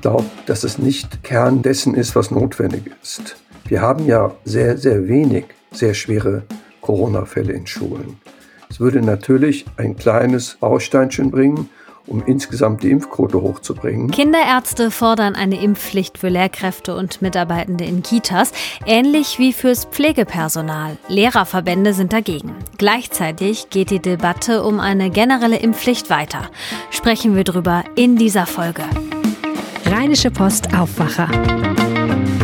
Glaube, dass es nicht Kern dessen ist, was notwendig ist. Wir haben ja sehr, sehr wenig sehr schwere Corona-Fälle in Schulen. Es würde natürlich ein kleines Bausteinchen bringen, um insgesamt die Impfquote hochzubringen. Kinderärzte fordern eine Impfpflicht für Lehrkräfte und Mitarbeitende in Kitas, ähnlich wie fürs Pflegepersonal. Lehrerverbände sind dagegen. Gleichzeitig geht die Debatte um eine generelle Impfpflicht weiter. Sprechen wir drüber in dieser Folge. Rheinische Post Aufwacher.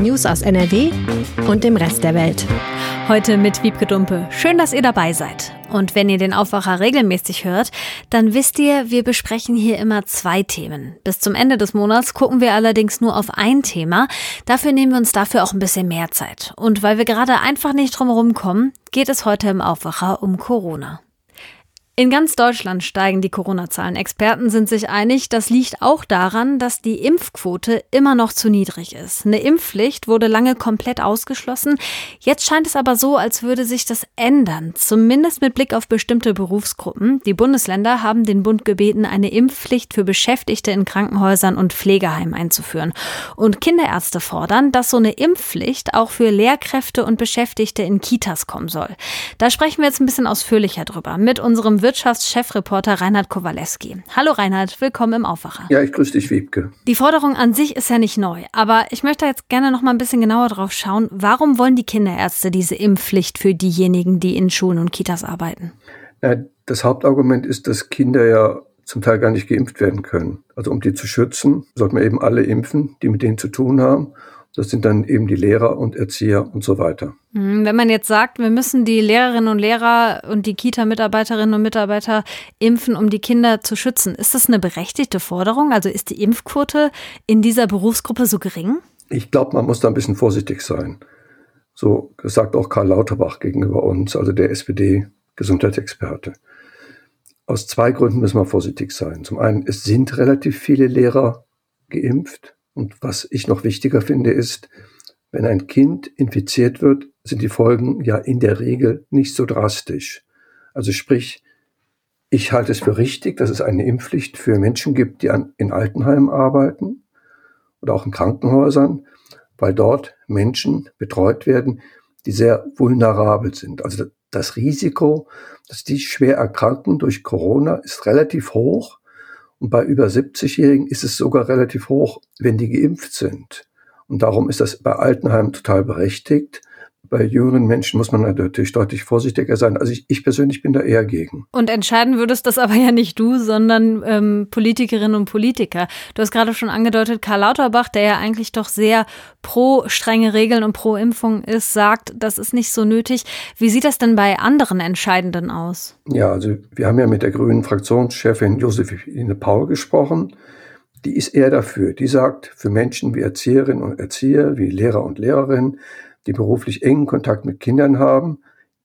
News aus NRW und dem Rest der Welt. Heute mit Wiebke Dumpe. Schön, dass ihr dabei seid. Und wenn ihr den Aufwacher regelmäßig hört, dann wisst ihr, wir besprechen hier immer zwei Themen. Bis zum Ende des Monats gucken wir allerdings nur auf ein Thema. Dafür nehmen wir uns dafür auch ein bisschen mehr Zeit. Und weil wir gerade einfach nicht drum kommen, geht es heute im Aufwacher um Corona. In ganz Deutschland steigen die Corona-Zahlen. Experten sind sich einig, das liegt auch daran, dass die Impfquote immer noch zu niedrig ist. Eine Impfpflicht wurde lange komplett ausgeschlossen. Jetzt scheint es aber so, als würde sich das ändern, zumindest mit Blick auf bestimmte Berufsgruppen. Die Bundesländer haben den Bund gebeten, eine Impfpflicht für Beschäftigte in Krankenhäusern und Pflegeheimen einzuführen. Und Kinderärzte fordern, dass so eine Impfpflicht auch für Lehrkräfte und Beschäftigte in Kitas kommen soll. Da sprechen wir jetzt ein bisschen ausführlicher drüber mit unserem Wirtschaftschefreporter Reinhard Kowalewski. Hallo Reinhard, willkommen im Aufwacher. Ja, ich grüße dich, Wiebke. Die Forderung an sich ist ja nicht neu, aber ich möchte jetzt gerne noch mal ein bisschen genauer drauf schauen. Warum wollen die Kinderärzte diese Impfpflicht für diejenigen, die in Schulen und Kitas arbeiten? Das Hauptargument ist, dass Kinder ja zum Teil gar nicht geimpft werden können. Also um die zu schützen, sollten wir eben alle impfen, die mit denen zu tun haben. Das sind dann eben die Lehrer und Erzieher und so weiter. Mhm, wenn man jetzt sagt, wir müssen die Lehrerinnen und Lehrer und die Kita-Mitarbeiterinnen und Mitarbeiter impfen, um die Kinder zu schützen, ist das eine berechtigte Forderung? Also ist die Impfquote in dieser Berufsgruppe so gering? Ich glaube, man muss da ein bisschen vorsichtig sein. So sagt auch Karl Lauterbach gegenüber uns, also der SPD-Gesundheitsexperte. Aus zwei Gründen müssen wir vorsichtig sein. Zum einen, es sind relativ viele Lehrer geimpft. Und was ich noch wichtiger finde, ist, wenn ein Kind infiziert wird, sind die Folgen ja in der Regel nicht so drastisch. Also sprich, ich halte es für richtig, dass es eine Impfpflicht für Menschen gibt, die an, in Altenheimen arbeiten oder auch in Krankenhäusern, weil dort Menschen betreut werden, die sehr vulnerabel sind. Also das Risiko, dass die schwer erkranken durch Corona, ist relativ hoch. Und bei über 70-Jährigen ist es sogar relativ hoch, wenn die geimpft sind. Und darum ist das bei Altenheimen total berechtigt. Bei jüngeren Menschen muss man natürlich deutlich vorsichtiger sein. Also ich, ich persönlich bin da eher gegen. Und entscheiden würdest das aber ja nicht du, sondern ähm, Politikerinnen und Politiker. Du hast gerade schon angedeutet, Karl Lauterbach, der ja eigentlich doch sehr pro strenge Regeln und pro Impfung ist, sagt, das ist nicht so nötig. Wie sieht das denn bei anderen Entscheidenden aus? Ja, also wir haben ja mit der grünen Fraktionschefin Josephine Paul gesprochen. Die ist eher dafür. Die sagt, für Menschen wie Erzieherinnen und Erzieher, wie Lehrer und Lehrerinnen, die beruflich engen Kontakt mit Kindern haben,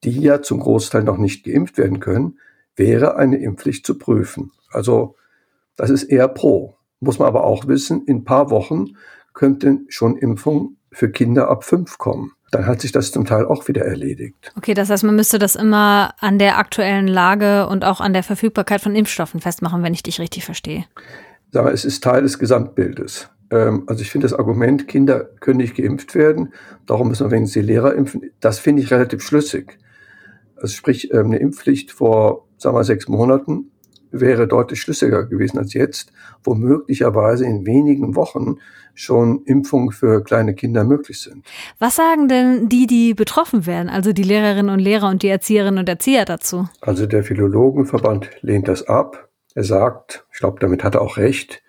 die ja zum Großteil noch nicht geimpft werden können, wäre eine Impfpflicht zu prüfen. Also das ist eher pro. Muss man aber auch wissen, in ein paar Wochen könnten schon Impfungen für Kinder ab fünf kommen. Dann hat sich das zum Teil auch wieder erledigt. Okay, das heißt, man müsste das immer an der aktuellen Lage und auch an der Verfügbarkeit von Impfstoffen festmachen, wenn ich dich richtig verstehe. Sag mal, es ist Teil des Gesamtbildes. Ähm, also ich finde das Argument, Kinder können nicht geimpft werden, darum müssen wir wenigstens die Lehrer impfen, das finde ich relativ schlüssig. Also sprich, ähm, eine Impfpflicht vor, sagen wir, sechs Monaten wäre deutlich schlüssiger gewesen als jetzt, wo möglicherweise in wenigen Wochen schon Impfungen für kleine Kinder möglich sind. Was sagen denn die, die betroffen werden, also die Lehrerinnen und Lehrer und die Erzieherinnen und Erzieher dazu? Also der Philologenverband lehnt das ab. Er sagt, ich glaube, damit hat er auch recht,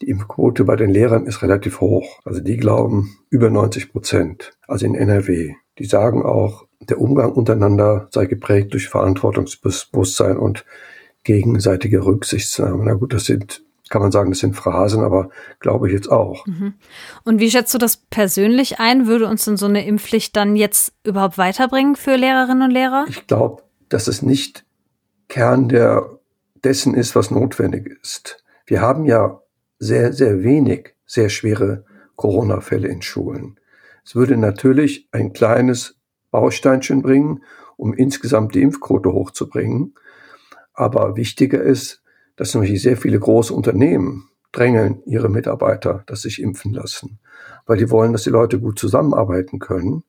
die Impfquote bei den Lehrern ist relativ hoch. Also die glauben über 90 Prozent, also in NRW. Die sagen auch, der Umgang untereinander sei geprägt durch Verantwortungsbewusstsein und gegenseitige Rücksichtnahme. Na gut, das sind kann man sagen, das sind Phrasen, aber glaube ich jetzt auch. Mhm. Und wie schätzt du das persönlich ein? Würde uns denn so eine Impfpflicht dann jetzt überhaupt weiterbringen für Lehrerinnen und Lehrer? Ich glaube, dass es nicht Kern der, dessen ist, was notwendig ist. Wir haben ja sehr, sehr wenig sehr schwere Corona-Fälle in Schulen. Es würde natürlich ein kleines Bausteinchen bringen, um insgesamt die Impfquote hochzubringen. Aber wichtiger ist, dass nämlich sehr viele große Unternehmen drängeln ihre Mitarbeiter, dass sich impfen lassen, weil die wollen, dass die Leute gut zusammenarbeiten können.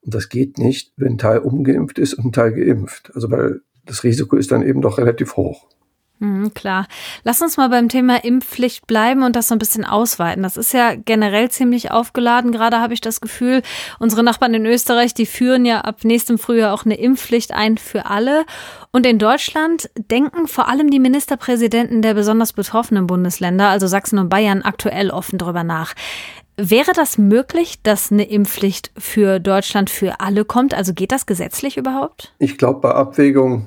Und das geht nicht, wenn ein Teil ungeimpft ist und ein Teil geimpft. Also weil das Risiko ist dann eben doch relativ hoch. Mhm, klar. Lass uns mal beim Thema Impfpflicht bleiben und das so ein bisschen ausweiten. Das ist ja generell ziemlich aufgeladen. Gerade habe ich das Gefühl, unsere Nachbarn in Österreich, die führen ja ab nächstem Frühjahr auch eine Impfpflicht ein für alle. Und in Deutschland denken vor allem die Ministerpräsidenten der besonders betroffenen Bundesländer, also Sachsen und Bayern, aktuell offen drüber nach. Wäre das möglich, dass eine Impfpflicht für Deutschland für alle kommt? Also geht das gesetzlich überhaupt? Ich glaube, bei Abwägung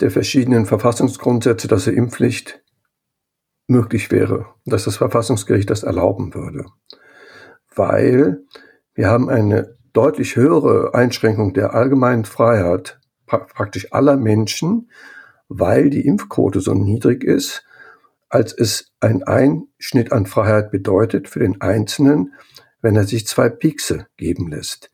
der verschiedenen Verfassungsgrundsätze, dass eine Impfpflicht möglich wäre, dass das Verfassungsgericht das erlauben würde. Weil wir haben eine deutlich höhere Einschränkung der allgemeinen Freiheit praktisch aller Menschen, weil die Impfquote so niedrig ist, als es ein Einschnitt an Freiheit bedeutet für den Einzelnen, wenn er sich zwei Piekse geben lässt.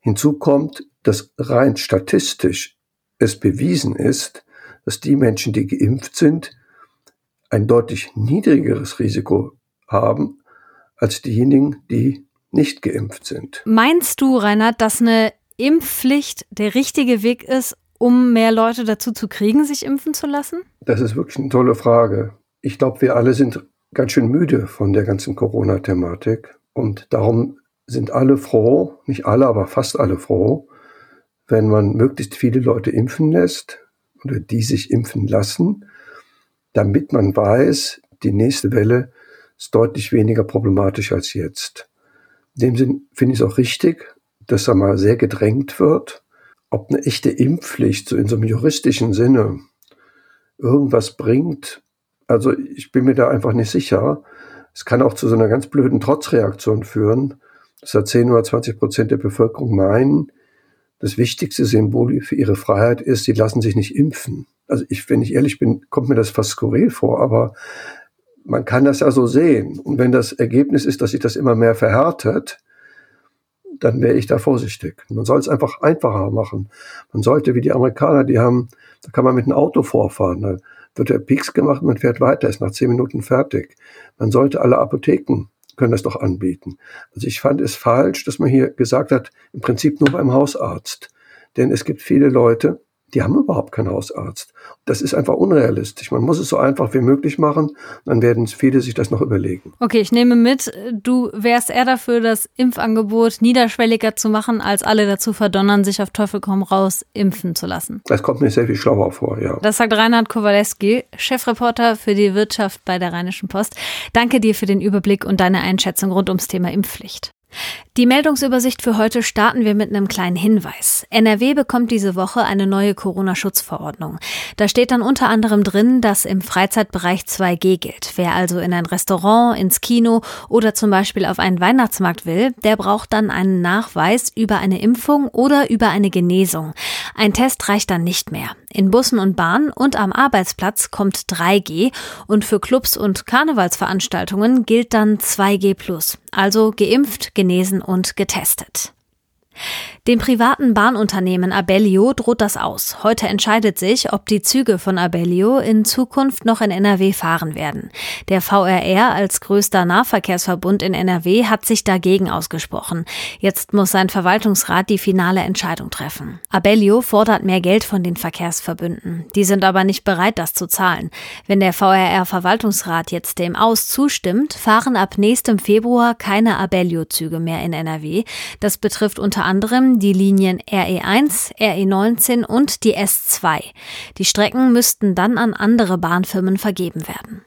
Hinzu kommt, dass rein statistisch es bewiesen ist, dass die Menschen, die geimpft sind, ein deutlich niedrigeres Risiko haben als diejenigen, die nicht geimpft sind. Meinst du, Reinhard, dass eine Impfpflicht der richtige Weg ist, um mehr Leute dazu zu kriegen, sich impfen zu lassen? Das ist wirklich eine tolle Frage. Ich glaube, wir alle sind ganz schön müde von der ganzen Corona-Thematik und darum sind alle froh, nicht alle, aber fast alle froh, wenn man möglichst viele Leute impfen lässt oder die sich impfen lassen, damit man weiß, die nächste Welle ist deutlich weniger problematisch als jetzt. In dem Sinn finde ich es auch richtig, dass da mal sehr gedrängt wird, ob eine echte Impfpflicht so in so einem juristischen Sinne irgendwas bringt. Also ich bin mir da einfach nicht sicher. Es kann auch zu so einer ganz blöden Trotzreaktion führen, dass da 10 oder 20 Prozent der Bevölkerung meinen, das wichtigste Symbol für ihre Freiheit ist, sie lassen sich nicht impfen. Also ich, wenn ich ehrlich bin, kommt mir das fast skurril vor, aber man kann das ja so sehen. Und wenn das Ergebnis ist, dass sich das immer mehr verhärtet, dann wäre ich da vorsichtig. Man soll es einfach einfacher machen. Man sollte, wie die Amerikaner, die haben, da kann man mit einem Auto vorfahren. Da wird der Peaks gemacht, man fährt weiter, ist nach zehn Minuten fertig. Man sollte alle Apotheken können das doch anbieten. Also ich fand es falsch, dass man hier gesagt hat, im Prinzip nur beim Hausarzt. Denn es gibt viele Leute, die haben überhaupt keinen Hausarzt. Das ist einfach unrealistisch. Man muss es so einfach wie möglich machen, dann werden viele sich das noch überlegen. Okay, ich nehme mit, du wärst eher dafür, das Impfangebot niederschwelliger zu machen, als alle dazu verdonnern, sich auf Teufel komm raus impfen zu lassen. Das kommt mir sehr viel schlauer vor, ja. Das sagt Reinhard Kowaleski, Chefreporter für die Wirtschaft bei der Rheinischen Post. Danke dir für den Überblick und deine Einschätzung rund ums Thema Impfpflicht. Die Meldungsübersicht für heute starten wir mit einem kleinen Hinweis. NRW bekommt diese Woche eine neue Corona-Schutzverordnung. Da steht dann unter anderem drin, dass im Freizeitbereich 2G gilt. Wer also in ein Restaurant, ins Kino oder zum Beispiel auf einen Weihnachtsmarkt will, der braucht dann einen Nachweis über eine Impfung oder über eine Genesung. Ein Test reicht dann nicht mehr. In Bussen und Bahnen und am Arbeitsplatz kommt 3G und für Clubs und Karnevalsveranstaltungen gilt dann 2G+, also geimpft, genesen und getestet. Dem privaten Bahnunternehmen Abellio droht das aus. Heute entscheidet sich, ob die Züge von Abellio in Zukunft noch in NRW fahren werden. Der VRR als größter Nahverkehrsverbund in NRW hat sich dagegen ausgesprochen. Jetzt muss sein Verwaltungsrat die finale Entscheidung treffen. Abellio fordert mehr Geld von den Verkehrsverbünden. Die sind aber nicht bereit, das zu zahlen. Wenn der VRR-Verwaltungsrat jetzt dem Aus zustimmt, fahren ab nächstem Februar keine Abellio-Züge mehr in NRW. Das betrifft unter anderem die Linien RE1, RE19 und die S2. Die Strecken müssten dann an andere Bahnfirmen vergeben werden.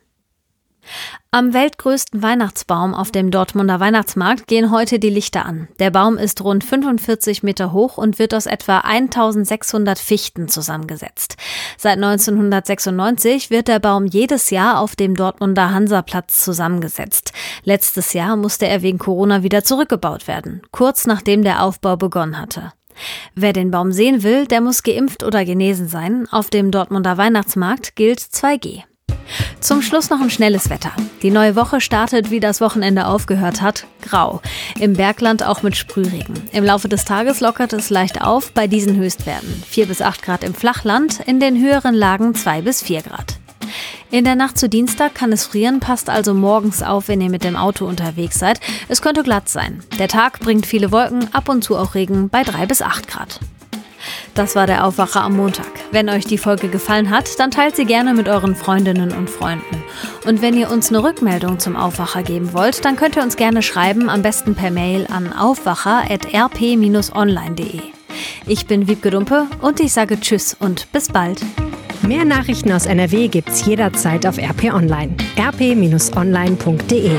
Am weltgrößten Weihnachtsbaum auf dem Dortmunder Weihnachtsmarkt gehen heute die Lichter an. Der Baum ist rund 45 Meter hoch und wird aus etwa 1600 Fichten zusammengesetzt. Seit 1996 wird der Baum jedes Jahr auf dem Dortmunder Hansaplatz zusammengesetzt. Letztes Jahr musste er wegen Corona wieder zurückgebaut werden, kurz nachdem der Aufbau begonnen hatte. Wer den Baum sehen will, der muss geimpft oder genesen sein. Auf dem Dortmunder Weihnachtsmarkt gilt 2G. Zum Schluss noch ein schnelles Wetter. Die neue Woche startet, wie das Wochenende aufgehört hat, grau. Im Bergland auch mit Sprühregen. Im Laufe des Tages lockert es leicht auf bei diesen Höchstwerten. 4 bis 8 Grad im Flachland, in den höheren Lagen 2 bis 4 Grad. In der Nacht zu Dienstag kann es frieren, passt also morgens auf, wenn ihr mit dem Auto unterwegs seid. Es könnte glatt sein. Der Tag bringt viele Wolken, ab und zu auch Regen bei 3 bis 8 Grad. Das war der Aufwacher am Montag. Wenn euch die Folge gefallen hat, dann teilt sie gerne mit euren Freundinnen und Freunden. Und wenn ihr uns eine Rückmeldung zum Aufwacher geben wollt, dann könnt ihr uns gerne schreiben, am besten per Mail an aufwacher.rp-online.de. Ich bin Wiebke Dumpe und ich sage Tschüss und bis bald. Mehr Nachrichten aus NRW gibt's jederzeit auf RP Online. rp-online.de